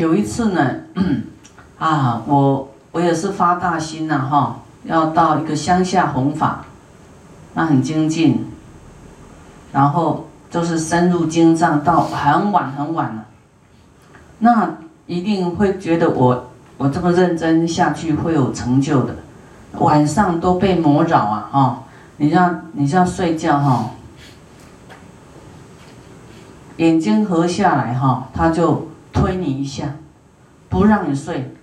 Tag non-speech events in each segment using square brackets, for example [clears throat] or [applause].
有一次呢，[clears throat] 啊，我我也是发大心呐，哈，要到一个乡下弘法，那很精进，然后就是深入经藏到很晚很晚了，那一定会觉得我我这么认真下去会有成就的，晚上都被魔扰啊，哈，你像你像睡觉哈，眼睛合下来哈，他就。推你一下，不让你睡，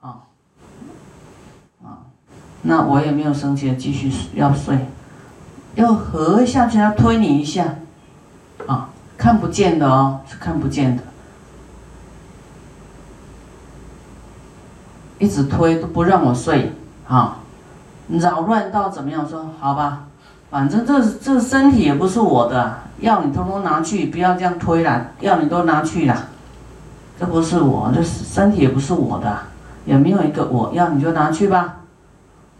啊，啊，那我也没有生气，继续要睡，要合下去，要推你一下，啊，看不见的哦，是看不见的，一直推都不让我睡，啊，扰乱到怎么样？说好吧，反正这这身体也不是我的，要你通通拿去，不要这样推了，要你都拿去了。这不是我，这身体也不是我的，也没有一个我要你就拿去吧。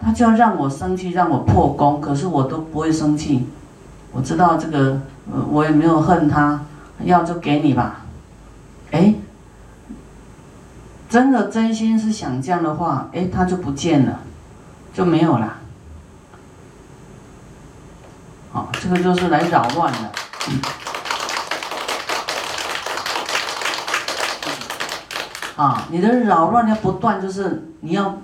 他就要让我生气，让我破功，可是我都不会生气。我知道这个，我也没有恨他，要就给你吧。哎，真的真心是想这样的话，哎，他就不见了，就没有了。好，这个就是来扰乱的。啊，你的扰乱要不断，就是你要，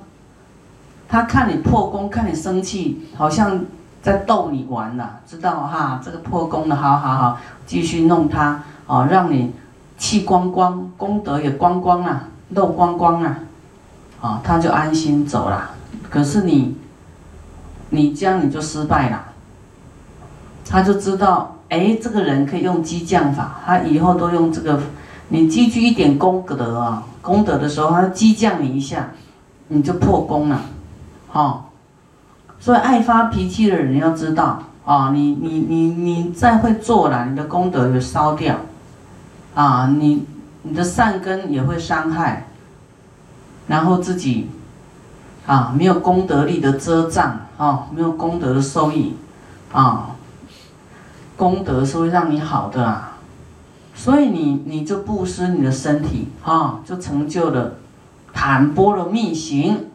他看你破功，看你生气，好像在逗你玩呐，知道哈？这个破功的，好好好，继续弄他，哦，让你气光光，功德也光光了，漏光光了，啊，他就安心走了。可是你，你这样你就失败了，他就知道，哎，这个人可以用激将法，他以后都用这个。你积聚一点功德啊，功德的时候，他激将你一下，你就破功了，好。所以爱发脾气的人要知道啊，你你你你再会做了，你的功德也烧掉，啊，你你的善根也会伤害，然后自己啊没有功德力的遮障啊，没有功德的收益啊，功德是会让你好的啊。所以你你就布施你的身体啊，就成就了坦波的密行。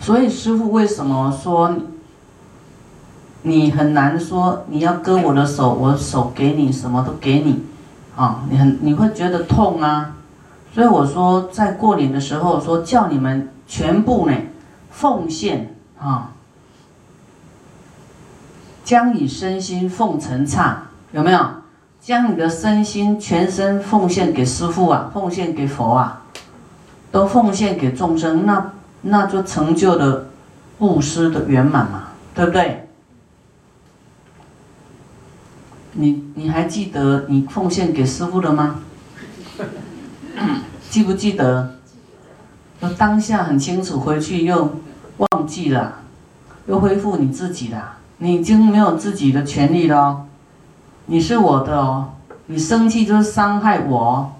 所以师傅为什么说你很难说你要割我的手，我手给你什么都给你啊？你很你会觉得痛啊？所以我说在过年的时候说叫你们全部呢奉献啊，将以身心奉承刹，有没有？将你的身心全身奉献给师父啊，奉献给佛啊，都奉献给众生，那那就成就了布施的圆满嘛，对不对？你你还记得你奉献给师父了吗？[coughs] 记不记得？那当下很清楚，回去又忘记了，又恢复你自己了，你已经没有自己的权利了。你是我的哦，你生气就是伤害我，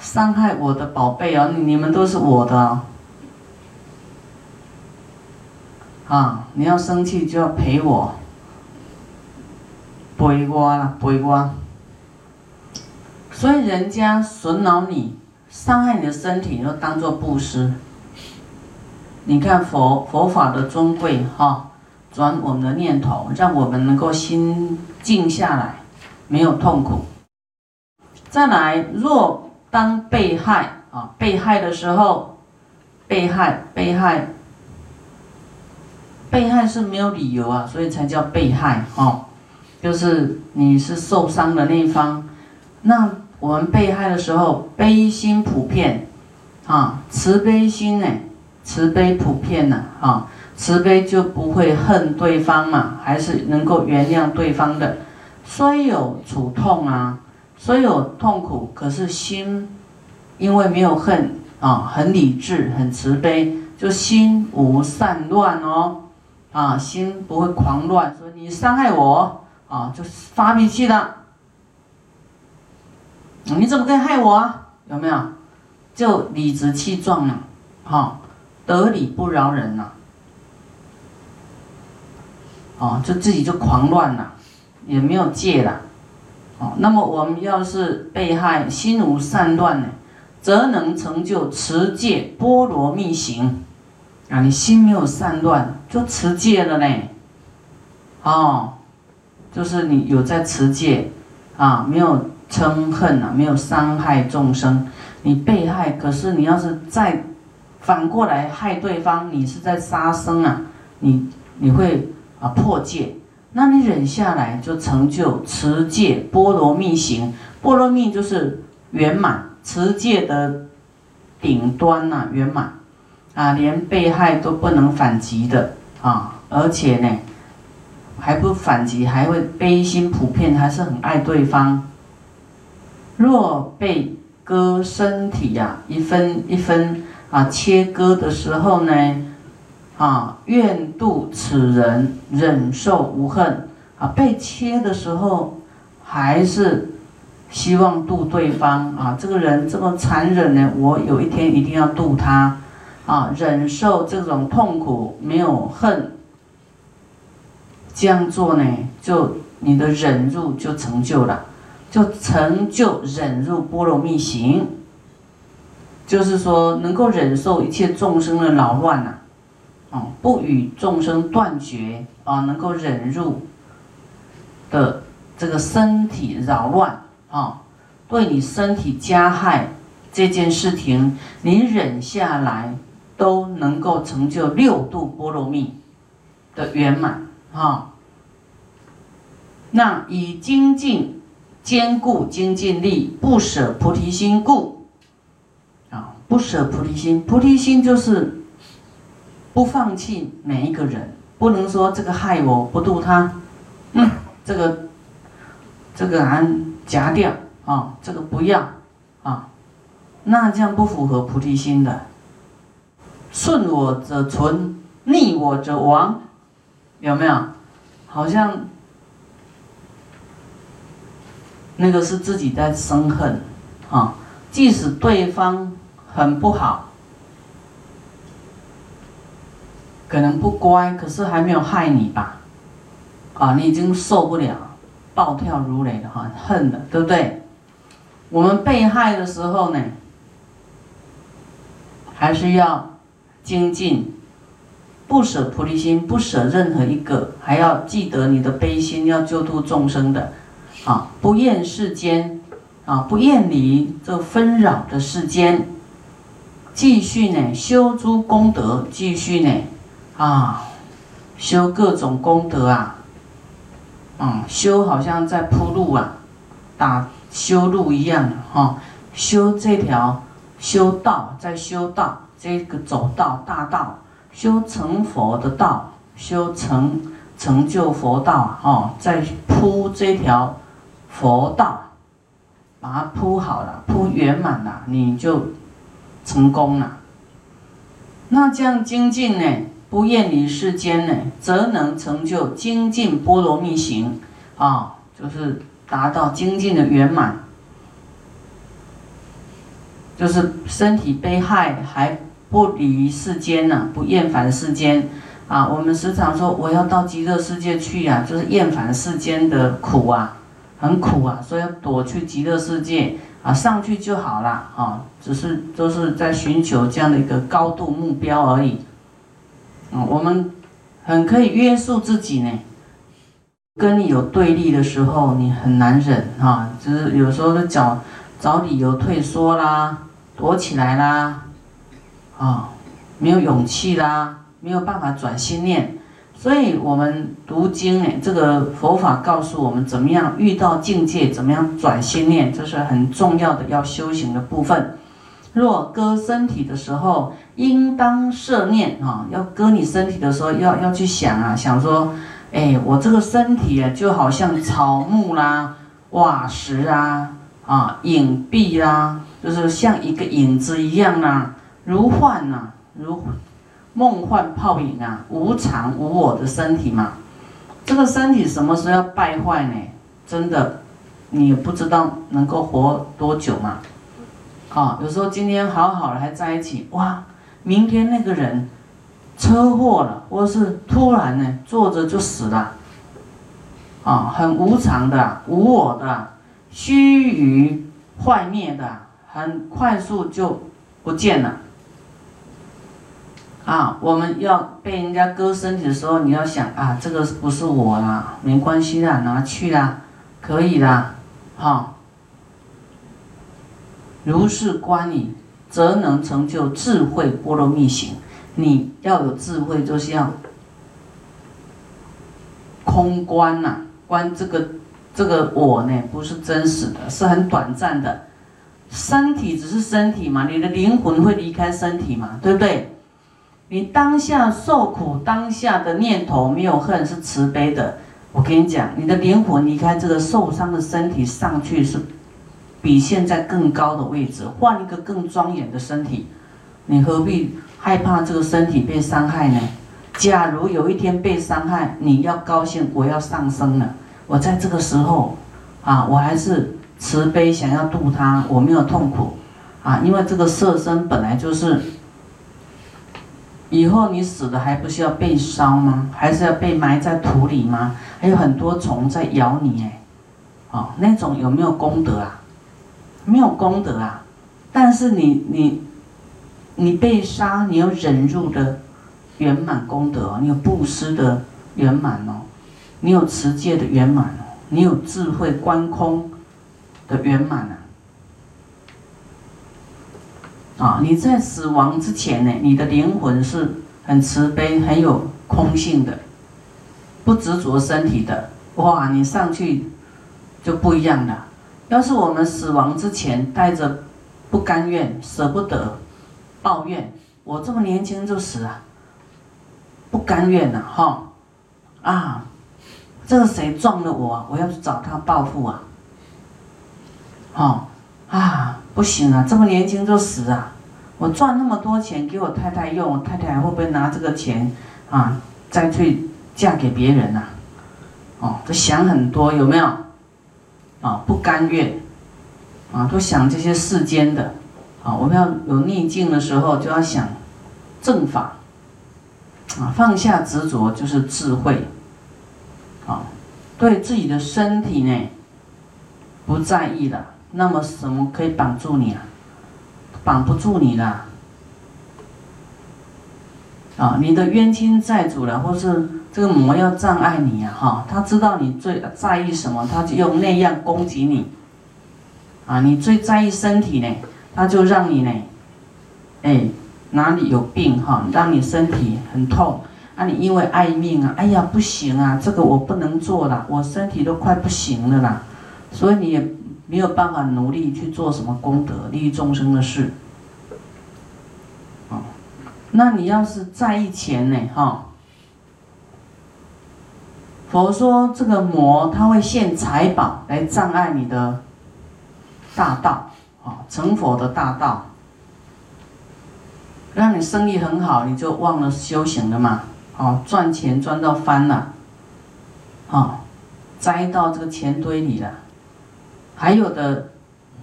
伤害我的宝贝哦，你们都是我的，啊，你要生气就要陪我，陪我啦，陪我。所以人家损恼你，伤害你的身体，你都当做布施。你看佛佛法的尊贵哈，转我们的念头，让我们能够心静下来。没有痛苦。再来，若当被害啊，被害的时候，被害，被害，被害是没有理由啊，所以才叫被害哦，就是你是受伤的那一方。那我们被害的时候，悲心普遍啊，慈悲心呢，慈悲普遍呢啊，慈悲就不会恨对方嘛，还是能够原谅对方的。虽有楚痛啊，虽有痛苦，可是心因为没有恨啊，很理智，很慈悲，就心无散乱哦，啊，心不会狂乱，说你伤害我啊，就发脾气了，你怎么可以害我啊？有没有？就理直气壮了，哈，得理不饶人呐，哦，就自己就狂乱了。也没有戒了，哦，那么我们要是被害心无善乱呢，则能成就持戒波罗蜜行。啊，你心没有散乱，就持戒了呢。哦，就是你有在持戒，啊，没有嗔恨啊，没有伤害众生。你被害，可是你要是再反过来害对方，你是在杀生啊。你你会啊破戒，那你忍下来就成就持戒波罗蜜行。波罗蜜就是圆满，持戒的顶端呐，圆满。啊，连被害都不能反击的啊！而且呢，还不反击，还会悲心普遍，还是很爱对方。若被割身体呀，一分一分啊切割的时候呢，啊，愿度此人忍受无恨啊！被切的时候，还是希望度对方啊！这个人这么残忍呢，我有一天一定要度他。啊，忍受这种痛苦，没有恨，这样做呢，就你的忍辱就成就了，就成就忍辱波罗蜜行。就是说，能够忍受一切众生的扰乱呐，啊，啊不与众生断绝啊，能够忍入的这个身体扰乱啊，对你身体加害这件事情，你忍下来。都能够成就六度波罗蜜的圆满啊！那以精进坚固精进力，不舍菩提心故啊！不舍菩提心，菩提心就是不放弃每一个人，不能说这个害我不度他，嗯，这个这个俺夹掉啊，这个不要啊，那这样不符合菩提心的。顺我者存，逆我者亡，有没有？好像那个是自己在生恨，啊，即使对方很不好，可能不乖，可是还没有害你吧？啊，你已经受不了，暴跳如雷的哈，恨的，对不对？我们被害的时候呢，还是要。精进，不舍菩提心，不舍任何一个，还要记得你的悲心，要救度众生的，啊，不厌世间，啊，不厌离这纷扰的世间，继续呢修诸功德，继续呢，啊，修各种功德啊，嗯，修好像在铺路啊，打修路一样哈，修这条修道，在修道。这个走道大道，修成佛的道，修成成就佛道啊！哦，在铺这条佛道，把它铺好了，铺圆满了，你就成功了。那这样精进呢，不厌离世间呢，则能成就精进波罗蜜行啊，就是达到精进的圆满，就是身体被害还。不离世间呢，不厌烦世间啊！我们时常说我要到极乐世界去呀，就是厌烦世间的苦啊，很苦啊，所以要躲去极乐世界啊，上去就好了啊，只是都是在寻求这样的一个高度目标而已。啊，我们很可以约束自己呢。跟你有对立的时候，你很难忍啊，就是有时候都找找理由退缩啦，躲起来啦。啊，没有勇气啦，没有办法转心念，所以我们读经呢，这个佛法告诉我们怎么样遇到境界，怎么样转心念，这是很重要的要修行的部分。若割身体的时候，应当摄念啊，要割你身体的时候，要要去想啊，想说，哎，我这个身体啊，就好像草木啦、瓦石啊、啊影壁啦，就是像一个影子一样啦。如幻呐，如梦幻泡影啊，无常无我的身体嘛，这个身体什么时候要败坏呢？真的，你也不知道能够活多久嘛。啊，有时候今天好好的还在一起，哇，明天那个人车祸了，或是突然呢坐着就死了，啊，很无常的，无我的，须臾坏灭的，很快速就不见了。啊，我们要被人家割身体的时候，你要想啊，这个不是我啦，没关系啦，拿去啦，可以啦，哈。如是观你，则能成就智慧波罗蜜行。你要有智慧，就是要空观呐，观这个这个我呢，不是真实的，是很短暂的。身体只是身体嘛，你的灵魂会离开身体嘛，对不对？你当下受苦，当下的念头没有恨，是慈悲的。我跟你讲，你的灵魂离开这个受伤的身体上去，是比现在更高的位置，换一个更庄严的身体。你何必害怕这个身体被伤害呢？假如有一天被伤害，你要高兴，我要上升了。我在这个时候，啊，我还是慈悲，想要度他，我没有痛苦，啊，因为这个色身本来就是。以后你死了还不是要被烧吗？还是要被埋在土里吗？还有很多虫在咬你哎，哦，那种有没有功德啊？没有功德啊。但是你你你被杀，你有忍辱的圆满功德哦，你有布施的圆满哦，你有持戒的圆满哦，你有智慧观空的圆满啊。啊，你在死亡之前呢，你的灵魂是很慈悲、很有空性的，不执着身体的。哇，你上去就不一样了。要是我们死亡之前带着不甘愿、舍不得、抱怨，我这么年轻就死啊，不甘愿呐，哈，啊，这个谁撞了我，我要去找他报复啊，哈，啊。不行啊，这么年轻就死啊！我赚那么多钱给我太太用，我太太会不会拿这个钱啊再去嫁给别人呐？哦，都想很多有没有？啊，不甘愿啊，都想这些世间的啊。我们要有逆境的时候，就要想正法啊，放下执着就是智慧啊，对自己的身体呢不在意了。那么什么可以绑住你啊？绑不住你的啊！你的冤亲债主了，或是这个魔要障碍你啊！哈，他知道你最在意什么，他就用那样攻击你啊！你最在意身体呢，他就让你呢，哎，哪里有病哈，让你身体很痛啊！你因为爱命啊，哎呀不行啊，这个我不能做了，我身体都快不行了啦，所以你也。没有办法努力去做什么功德利益众生的事，啊，那你要是在意钱呢？哈，佛说这个魔他会现财宝来障碍你的大道，啊，成佛的大道，让你生意很好，你就忘了修行了嘛，哦，赚钱赚到翻了，啊，栽到这个钱堆里了。还有的，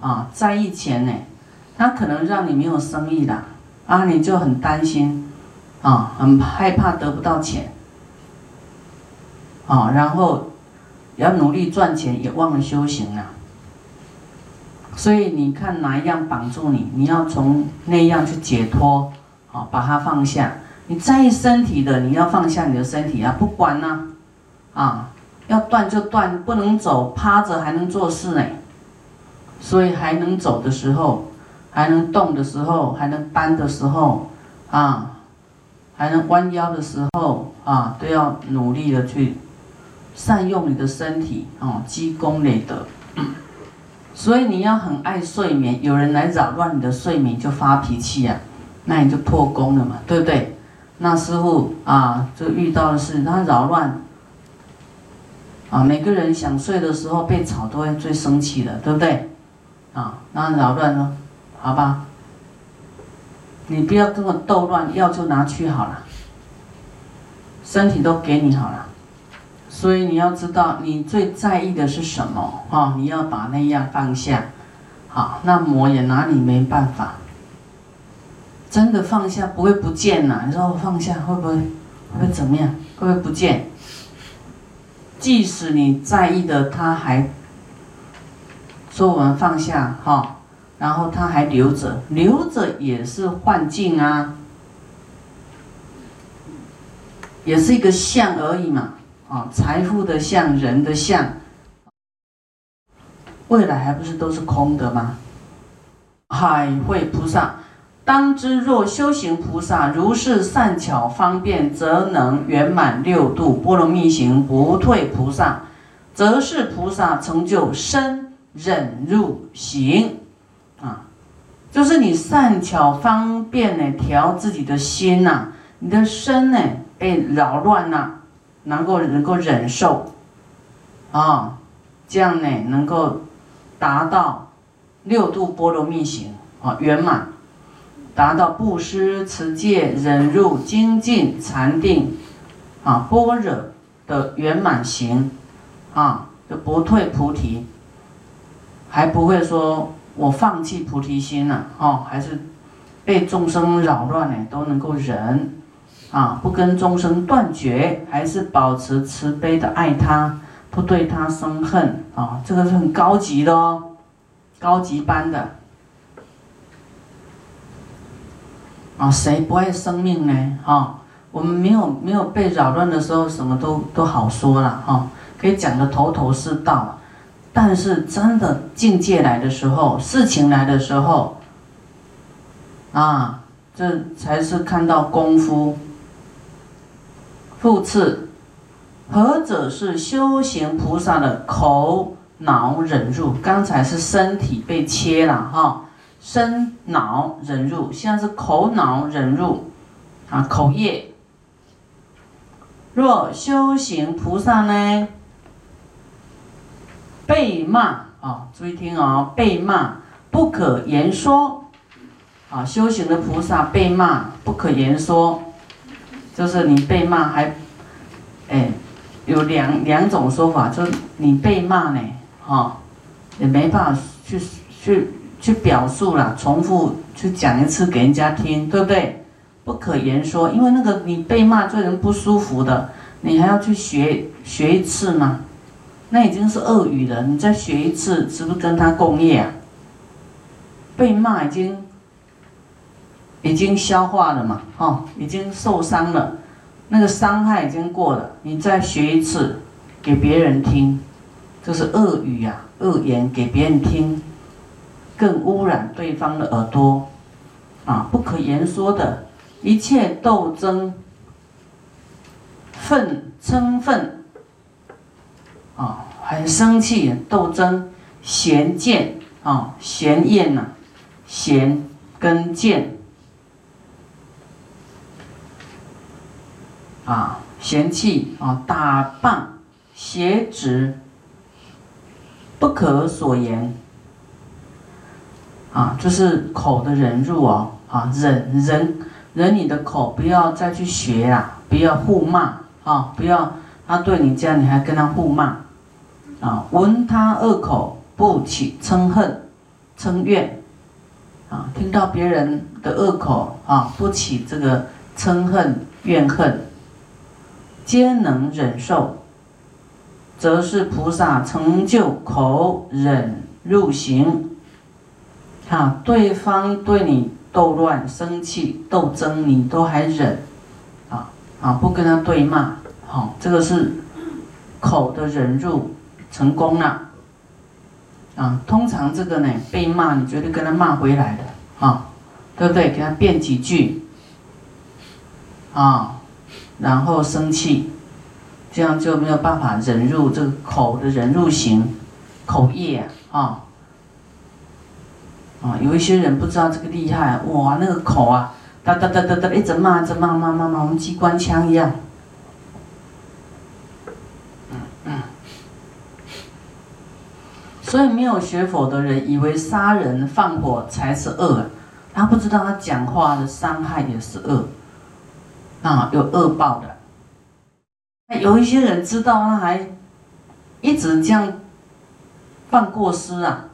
啊，在意钱呢，他可能让你没有生意了，啊，你就很担心，啊，很害怕得不到钱，啊，然后要努力赚钱，也忘了修行了。所以你看哪一样绑住你，你要从那样去解脱，啊，把它放下。你在意身体的，你要放下你的身体啊，不管呢，啊，要断就断，不能走，趴着还能做事呢。所以还能走的时候，还能动的时候，还能搬的时候，啊，还能弯腰的时候，啊，都要努力的去善用你的身体，哦，积功累德。[coughs] 所以你要很爱睡眠，有人来扰乱你的睡眠就发脾气呀，那你就破功了嘛，对不对？那师傅啊，就遇到的是他扰乱，啊，每个人想睡的时候被吵都会最生气的，对不对？啊，那扰乱呢？好吧，你不要跟我斗乱，药就拿去好了，身体都给你好了。所以你要知道，你最在意的是什么？哈，你要把那样放下。好，那魔也拿你没办法。真的放下不会不见呐？你说我放下会不会会怎么样？会不会不见？即使你在意的，他还。说我们放下哈，然后他还留着，留着也是幻境啊，也是一个相而已嘛，啊，财富的相，人的相，未来还不是都是空的吗？海会菩萨。当知若修行菩萨如是善巧方便，则能圆满六度波罗蜜行，不退菩萨，则是菩萨成就身忍入行啊，就是你善巧方便呢，调自己的心呐，你的身呢被扰乱了，能够能够忍受。啊，这样呢能够达到六度波罗蜜行啊圆满。达到布施、持戒、忍辱、精进、禅定，啊，般若的圆满行，啊，就不退菩提，还不会说我放弃菩提心了，哦，还是被众生扰乱呢，都能够忍，啊，不跟众生断绝，还是保持慈悲的爱他，不对他生恨，啊，这个是很高级的哦，高级班的。啊，谁不爱生命呢？哈，我们没有没有被扰乱的时候，什么都都好说了哈，可以讲的头头是道。但是真的境界来的时候，事情来的时候，啊，这才是看到功夫。复次，何者是修行菩萨的口脑忍入？刚才是身体被切了哈。身脑忍入，现在是口脑忍入，啊，口业。若修行菩萨呢，被骂啊，注意听哦，被骂不可言说，啊，修行的菩萨被骂不可言说，就是你被骂还，哎，有两两种说法，就你被骂呢，哈，也没办法去去。去表述了，重复去讲一次给人家听，对不对？不可言说，因为那个你被骂，这人不舒服的，你还要去学学一次吗？那已经是恶语了，你再学一次，是不是跟他共业啊？被骂已经已经消化了嘛，哦，已经受伤了，那个伤害已经过了，你再学一次给别人听，这是恶语呀，恶言给别人听。更污染对方的耳朵，啊，不可言说的一切斗争、愤嗔愤，啊，很生气，斗争、嫌见啊，嫌厌呐，嫌跟见，啊，嫌弃啊，打扮、邪执，不可所言。啊，就是口的忍辱哦，啊，忍忍忍你的口，不要再去学啊，不要互骂啊，不要他对你这样，你还跟他互骂，啊，闻他恶口不起嗔恨、嗔怨，啊，听到别人的恶口啊，不起这个嗔恨、怨恨，皆能忍受，则是菩萨成就口忍入行。啊，对方对你斗乱、生气、斗争，你都还忍，啊啊，不跟他对骂，好，这个是口的忍入成功了，啊，通常这个呢被骂，你绝对跟他骂回来的，啊，对不对？给他辩几句，啊，然后生气，这样就没有办法忍入这个口的忍入型口业啊。啊，有一些人不知道这个厉害，哇，那个口啊，哒哒哒哒哒，一直骂，一直骂骂骂骂，像机关枪一样。嗯嗯。所以没有学佛的人，以为杀人放火才是恶，他不知道他讲话的伤害也是恶，啊，有恶报的。有一些人知道，他还一直这样犯过失啊。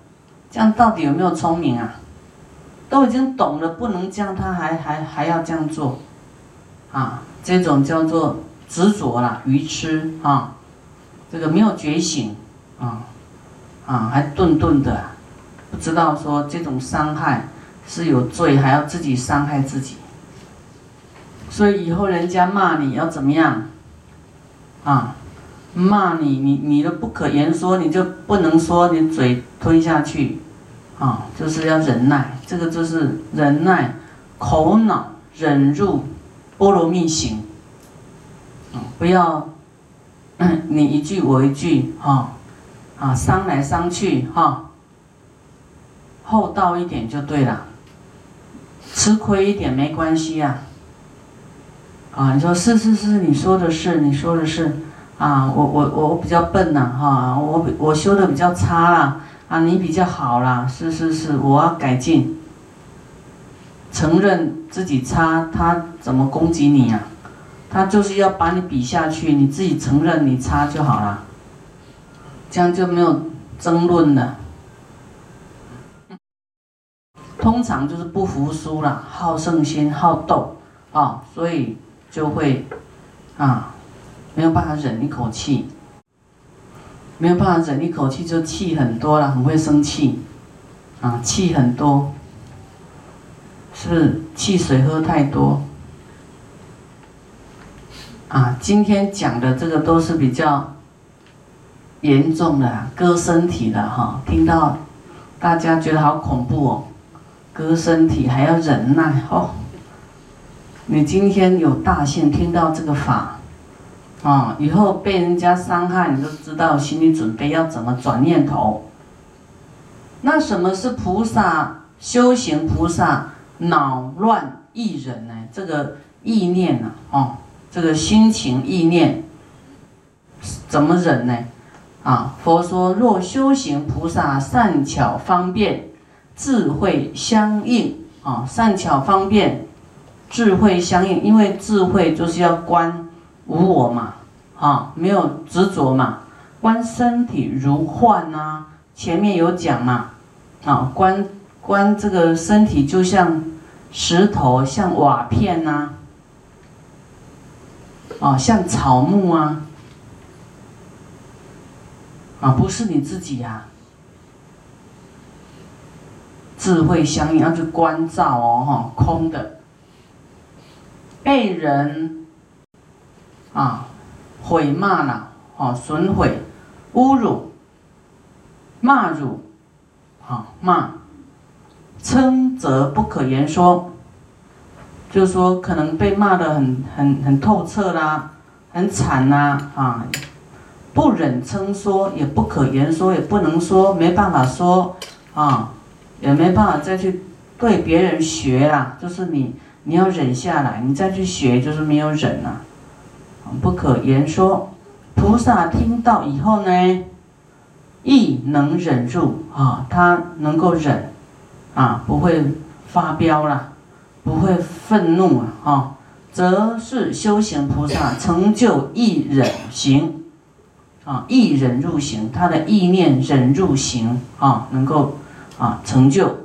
这样到底有没有聪明啊？都已经懂了，不能这样，他还还还要这样做，啊，这种叫做执着啦，愚痴啊，这个没有觉醒啊，啊，还顿顿的。不知道说这种伤害是有罪，还要自己伤害自己。所以以后人家骂你要怎么样？啊，骂你，你你都不可言说，你就不能说，你嘴吞下去，啊，就是要忍耐，这个就是忍耐，口脑忍入波罗蜜行。不要 [clears throat] 你一句我一句，哈，啊，伤来伤去，哈，厚道一点就对了，吃亏一点没关系呀。啊，你说是是是，你说的是，你说的是，啊，我我我比较笨呐，哈，我我修的比较差啦，啊，你比较好啦，是是是，我要改进，承认自己差，他怎么攻击你呀？他就是要把你比下去，你自己承认你差就好了，这样就没有争论了。通常就是不服输了，好胜心，好斗啊，所以。就会，啊，没有办法忍一口气，没有办法忍一口气，就气很多了，很会生气，啊，气很多，是不是汽水喝太多？啊，今天讲的这个都是比较严重的，割身体的哈，听到大家觉得好恐怖哦，割身体还要忍耐哦。你今天有大限听到这个法，啊，以后被人家伤害，你都知道心理准备要怎么转念头。那什么是菩萨修行？菩萨恼乱意忍呢？这个意念呢？哦，这个心情意念怎么忍呢？啊，佛说若修行菩萨善巧方便，智慧相应啊，善巧方便。智慧相应，因为智慧就是要观无我嘛，啊，没有执着嘛，观身体如幻啊，前面有讲嘛，啊，观观这个身体就像石头，像瓦片呐，啊，像草木啊，啊，不是你自己呀，智慧相应要去关照哦，哈，空的。被人啊毁骂了，哦，损毁、侮辱、骂辱，啊骂，称则不可言说，就是说可能被骂的很很很透彻啦，很惨呐，啊，不忍称说，也不可言说，也不能说，没办法说，啊，也没办法再去对别人学啦，就是你。你要忍下来，你再去学就是没有忍啊，不可言说。菩萨听到以后呢，亦能忍住啊，他能够忍，啊，不会发飙了，不会愤怒啊，啊，则是修行菩萨成就意忍行，啊，意忍入行，他的意念忍入行啊，能够啊成就。